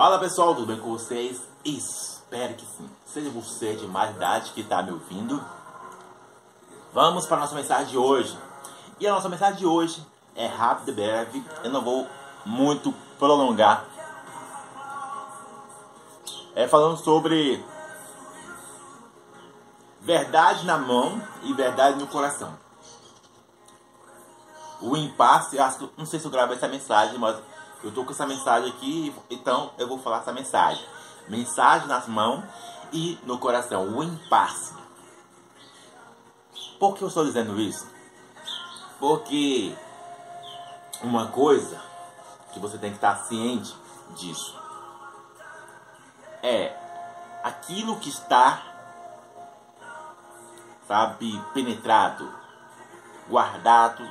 Fala pessoal, tudo bem com vocês? Espero que sim. Seja você de mais idade que está me ouvindo. Vamos para a nossa mensagem de hoje. E a nossa mensagem de hoje é rápida e breve. Eu não vou muito prolongar. É falando sobre verdade na mão e verdade no coração. O impasse, não sei se eu gravei essa mensagem, mas eu tô com essa mensagem aqui, então eu vou falar essa mensagem. Mensagem nas mãos e no coração, o impasse. Por que eu estou dizendo isso? Porque uma coisa que você tem que estar ciente disso é aquilo que está sabe, penetrado, guardado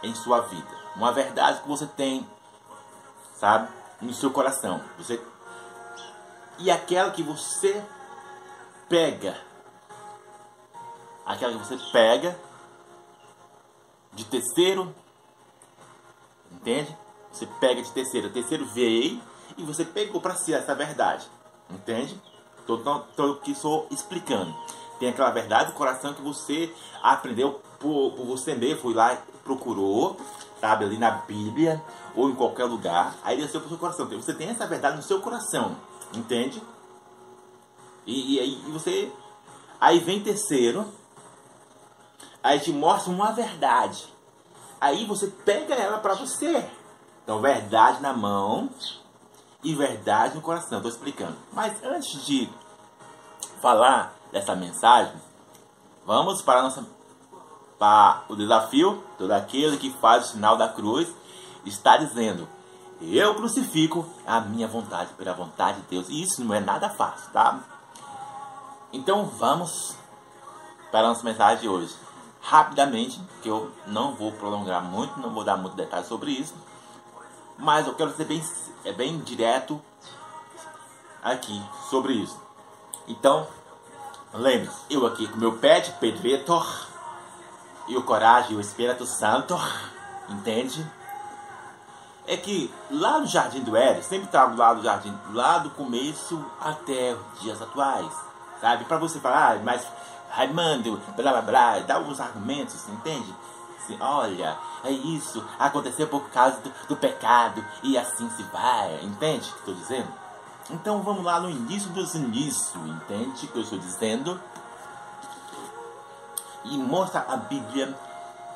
em sua vida. Uma verdade que você tem, sabe, no seu coração. Você e aquela que você pega, aquela que você pega de terceiro, entende? Você pega de terceiro, o terceiro veio e você pegou para si essa verdade, entende? Estou aqui só explicando. Tem aquela verdade do coração que você aprendeu por, por você mesmo, foi lá procurou, sabe, ali na Bíblia ou em qualquer lugar, aí desceu para o seu coração. Você tem essa verdade no seu coração, entende? E, aí você. Aí vem terceiro, aí te mostra uma verdade. Aí você pega ela para você. Então, verdade na mão e verdade no coração. Estou explicando. Mas antes de falar dessa mensagem, vamos para a nossa o desafio, todo aquele que faz o sinal da cruz está dizendo: Eu crucifico a minha vontade pela vontade de Deus. E isso não é nada fácil, tá? Então vamos para a nossa mensagem de hoje. Rapidamente, que eu não vou prolongar muito, não vou dar muito detalhe sobre isso, mas eu quero ser bem, é bem direto aqui sobre isso. Então, lembre-se, eu aqui com meu pé de pedreiro e o coragem, o Espírito Santo, entende? É que lá no Jardim do Éden, sempre trago lá do Jardim, lá do começo até os dias atuais, sabe? Para você falar, ah, mas Raimundo, blá blá blá, dá alguns argumentos, entende? Assim, olha, é isso, aconteceu por causa do, do pecado e assim se vai, entende o que estou dizendo? Então vamos lá no início dos inícios, entende o que eu estou dizendo? E mostra a Bíblia,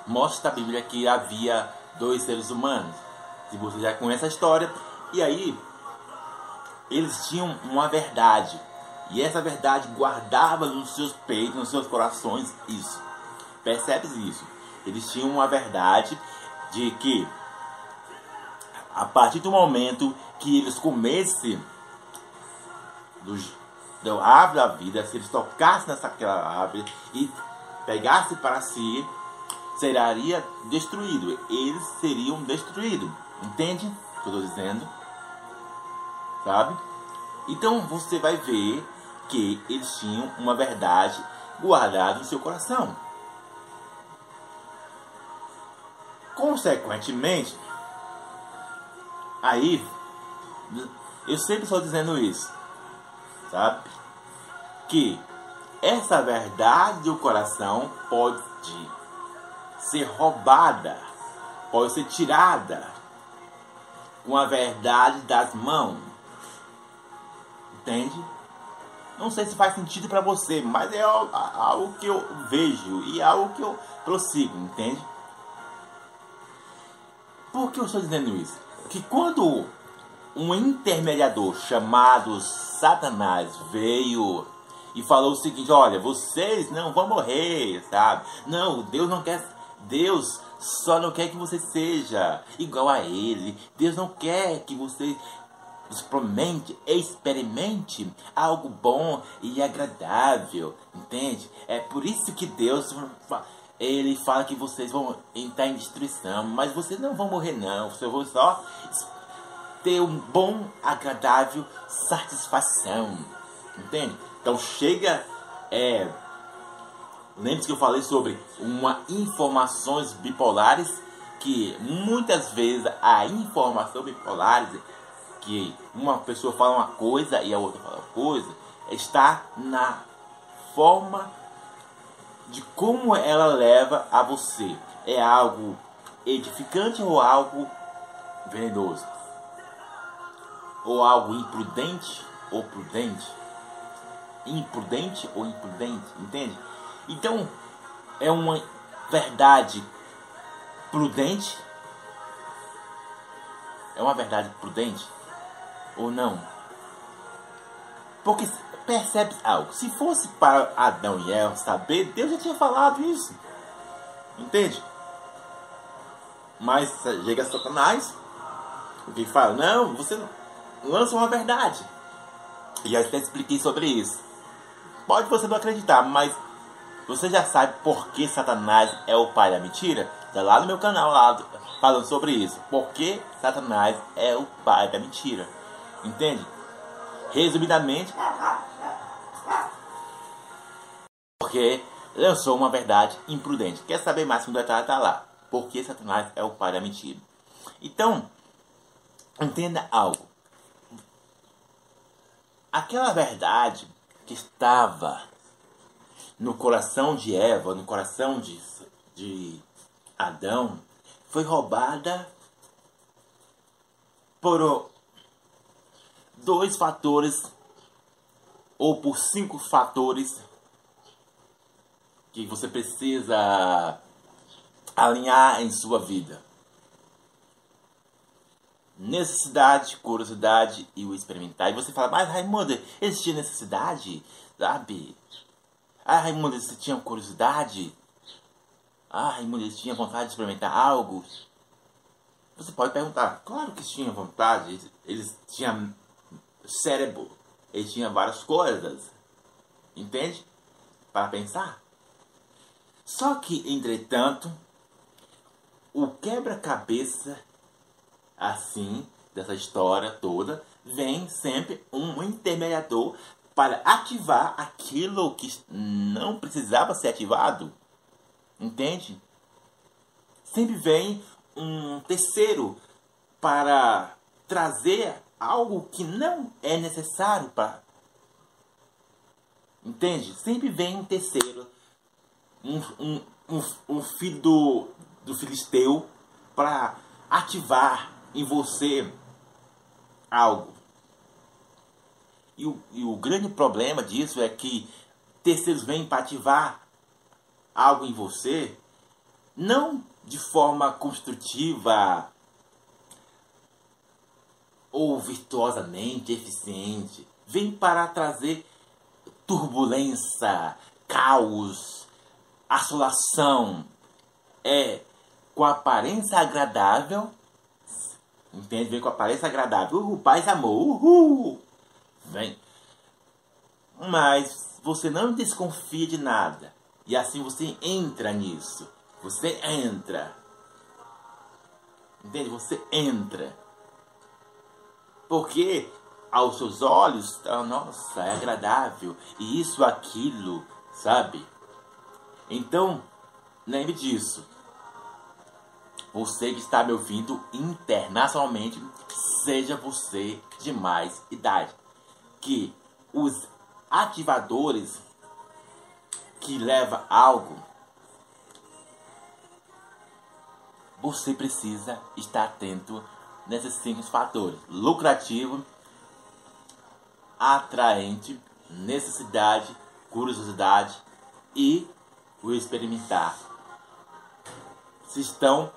mostra a Bíblia que havia dois seres humanos. Se você já conhece a história, e aí eles tinham uma verdade. E essa verdade guardava nos seus peitos, nos seus corações isso. Percebes isso? Eles tinham uma verdade de que a partir do momento que eles comessem do, do árvore da vida, se eles tocassem nessa árvore e pegasse para si, seria destruído. Eles seriam destruídos. Entende o que eu estou dizendo? Sabe? Então você vai ver que eles tinham uma verdade guardada no seu coração. Consequentemente, aí eu sempre estou dizendo isso, sabe? Que essa verdade do coração pode ser roubada, pode ser tirada com a verdade das mãos. Entende? Não sei se faz sentido para você, mas é algo que eu vejo e é algo que eu prossigo, entende? Por que eu estou dizendo isso? Que quando um intermediador chamado Satanás veio e falou o seguinte: olha, vocês não vão morrer, sabe? Não, Deus não quer. Deus só não quer que você seja igual a Ele. Deus não quer que você experimente, experimente algo bom e agradável, entende? É por isso que Deus ele fala que vocês vão entrar em destruição, mas vocês não vão morrer não, vocês vão só ter um bom, agradável satisfação, entende? Então chega. É, Lembre-se que eu falei sobre uma informações bipolares, que muitas vezes a informação bipolar que uma pessoa fala uma coisa e a outra fala outra coisa, está na forma de como ela leva a você. É algo edificante ou algo venenoso? Ou algo imprudente ou prudente? Imprudente ou imprudente, entende? Então, é uma verdade prudente? É uma verdade prudente ou não? Porque percebe algo. Se fosse para Adão e Eva saber, Deus já tinha falado isso. Entende? Mas chega Satanás, o que fala? Não, você lança uma verdade. E eu até expliquei sobre isso. Pode você não acreditar, mas você já sabe por que Satanás é o pai da mentira? Está lá no meu canal lá falando sobre isso. Por que Satanás é o pai da mentira? Entende? Resumidamente, porque lançou uma verdade imprudente. Quer saber mais um detalhe? Está lá. Por que Satanás é o pai da mentira? Então, entenda algo. Aquela verdade que estava no coração de Eva, no coração de, de Adão, foi roubada por dois fatores ou por cinco fatores que você precisa alinhar em sua vida. Necessidade, curiosidade e o experimentar. E você fala, mas Raimundo, existia necessidade, sabe? Ah, Raimundo, você tinha curiosidade? Ah, Raimundo, eles tinham vontade de experimentar algo? Você pode perguntar, claro que tinham vontade, eles tinham cérebro, eles tinham várias coisas, entende? Para pensar. Só que, entretanto, o quebra-cabeça, assim, dessa história toda, vem sempre um intermediador para ativar aquilo que não precisava ser ativado. Entende? Sempre vem um terceiro para trazer algo que não é necessário para. Entende? Sempre vem um terceiro, um, um, um, um filho do, do filisteu, para ativar em você algo. E o, e o grande problema disso é que terceiros vêm para ativar algo em você, não de forma construtiva ou virtuosamente eficiente, vem para trazer turbulência, caos, assolação. É com aparência agradável, entende? Vem com aparência agradável. Uhul, paz, amor, uhul! Vem. Mas você não desconfia de nada. E assim você entra nisso. Você entra. Entende? Você entra. Porque aos seus olhos, tá, nossa, é agradável. E isso, aquilo, sabe? Então, lembre disso. Você que está me ouvindo internacionalmente, seja você de mais idade. Que os ativadores que leva algo, você precisa estar atento nesses cinco fatores: lucrativo, atraente, necessidade, curiosidade e o experimentar. Se estão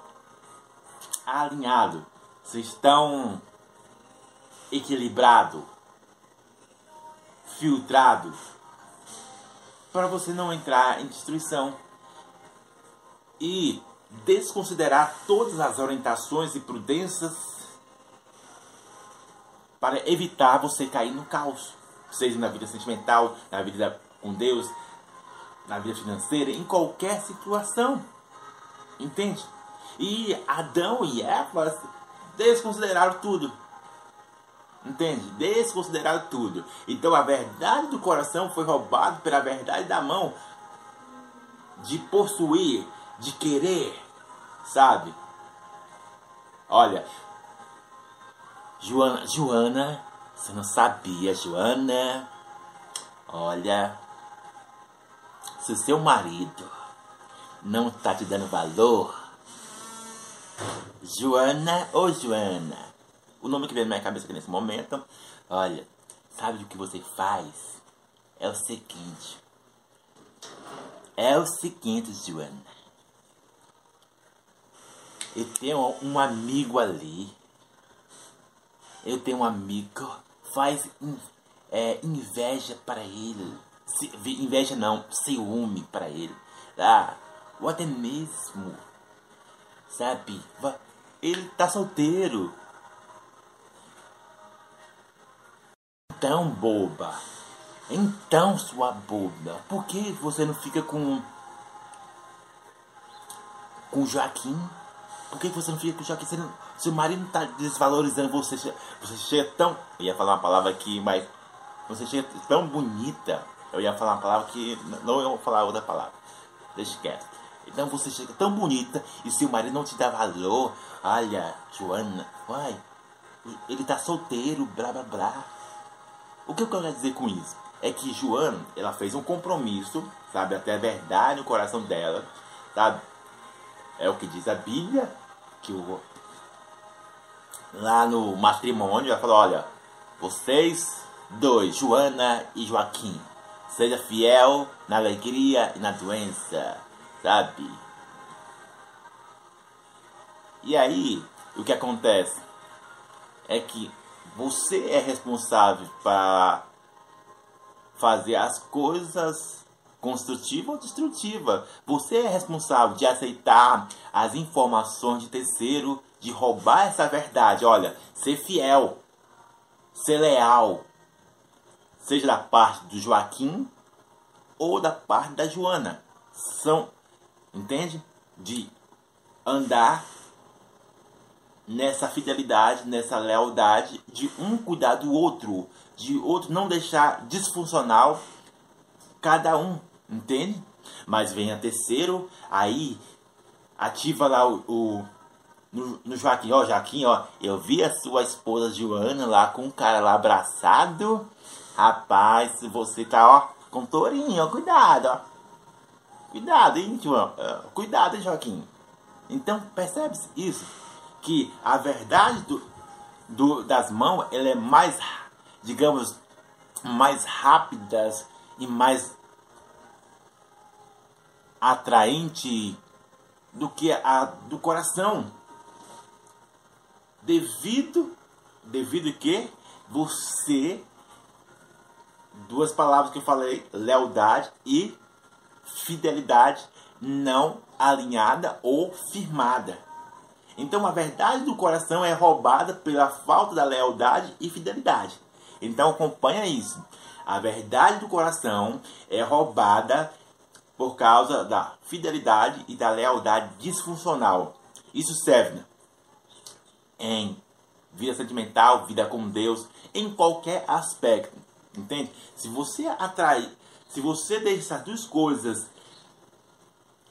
alinhados, se estão equilibrados, filtrados, para você não entrar em destruição e desconsiderar todas as orientações e prudências para evitar você cair no caos, seja na vida sentimental, na vida com Deus, na vida financeira, em qualquer situação. Entende? E Adão e Eva desconsideraram tudo. Entende? Desconsideraram tudo. Então a verdade do coração foi roubada pela verdade da mão. De possuir, de querer, sabe? Olha, Joana, Joana, você não sabia, Joana? Olha, se o seu marido não tá te dando valor, Joana ou Joana, o nome que vem na minha cabeça aqui nesse momento, olha, sabe o que você faz? É o seguinte. É o seguinte, Joana. Eu tenho um amigo ali. Eu tenho um amigo. Faz é, inveja para ele. Se, inveja não, ciúme para ele. Ah, ou até mesmo, sabe? Ele tá solteiro. Então, boba. Então, sua boba. Por que você não fica com. Com Joaquim? Por que você não fica com Joaquim? Você não, seu marido tá desvalorizando você. Você chega tão. Eu ia falar uma palavra aqui, mas você chega tão bonita. Eu ia falar uma palavra que. Não eu vou falar outra palavra. Deixa quieto. Então você chega tão bonita e seu marido não te dá valor. Olha, Joana, vai. Ele tá solteiro, blá blá blá. O que eu quero dizer com isso? É que Joana, ela fez um compromisso, sabe? Até a verdade no coração dela, sabe? É o que diz a Bíblia, que o, lá no matrimônio, ela falou, olha, vocês dois, Joana e Joaquim, seja fiel na alegria e na doença, sabe? E aí, o que acontece é que você é responsável para fazer as coisas construtiva ou destrutiva. Você é responsável de aceitar as informações de terceiro, de roubar essa verdade. Olha, ser fiel, ser leal, seja da parte do Joaquim ou da parte da Joana. São, entende? De andar nessa fidelidade, nessa lealdade, de um cuidar do outro, de outro não deixar disfuncional cada um, entende? Mas vem a terceiro, aí ativa lá o, o no, no, Joaquim, ó, Joaquim, ó, eu vi a sua esposa Joana lá com um cara lá abraçado. Rapaz, você tá, ó, com tourinho, ó, cuidado, ó. Cuidado, hein, João? É, cuidado, hein, Joaquim. Então, percebe isso? Que a verdade do, do, das mãos, ela é mais, digamos, mais rápidas e mais atraente do que a do coração. Devido devido que você duas palavras que eu falei, lealdade e fidelidade não alinhada ou firmada. Então a verdade do coração é roubada pela falta da lealdade e fidelidade. Então acompanha isso. A verdade do coração é roubada por causa da fidelidade e da lealdade disfuncional. Isso serve em vida sentimental, vida com Deus, em qualquer aspecto. Entende? Se você atrair, se você deixar duas coisas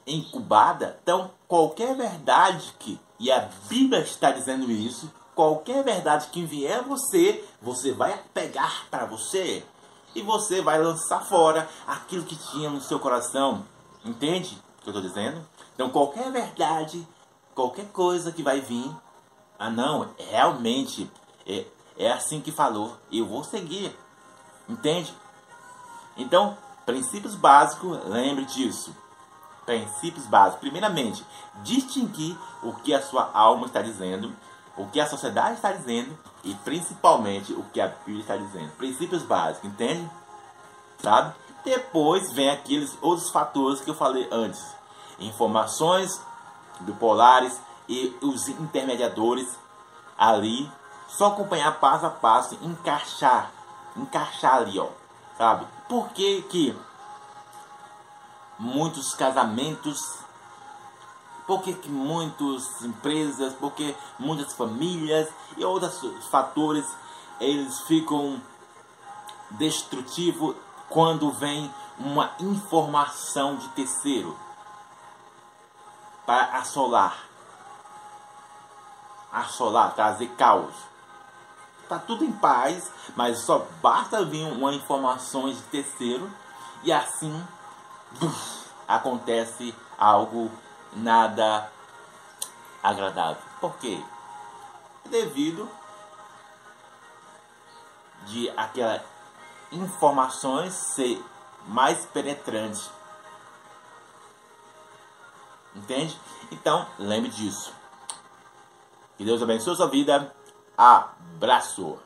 incubada, então qualquer verdade que, e a Bíblia está dizendo isso, qualquer verdade que vier a você, você vai pegar para você e você vai lançar fora aquilo que tinha no seu coração. Entende o que eu estou dizendo? Então, qualquer verdade, qualquer coisa que vai vir, ah, não, realmente é, é assim que falou, eu vou seguir. Entende? Então, princípios básicos, lembre disso. Princípios básicos. Primeiramente, distinguir o que a sua alma está dizendo, o que a sociedade está dizendo e principalmente o que a Bíblia está dizendo. Princípios básicos, entende? Sabe? Depois vem aqueles outros fatores que eu falei antes. Informações bipolares e os intermediadores ali. Só acompanhar passo a passo, encaixar, encaixar ali, ó, sabe? Por que que muitos casamentos por que, que muitas empresas, porque muitas famílias e outros fatores eles ficam destrutivos quando vem uma informação de terceiro para assolar, assolar, trazer caos. Tá tudo em paz, mas só basta vir uma informação de terceiro e assim buf, acontece algo nada agradável. Por quê? Devido de aquelas informações ser mais penetrantes. Entende? Então, lembre disso. Que Deus abençoe sua vida. Abraço!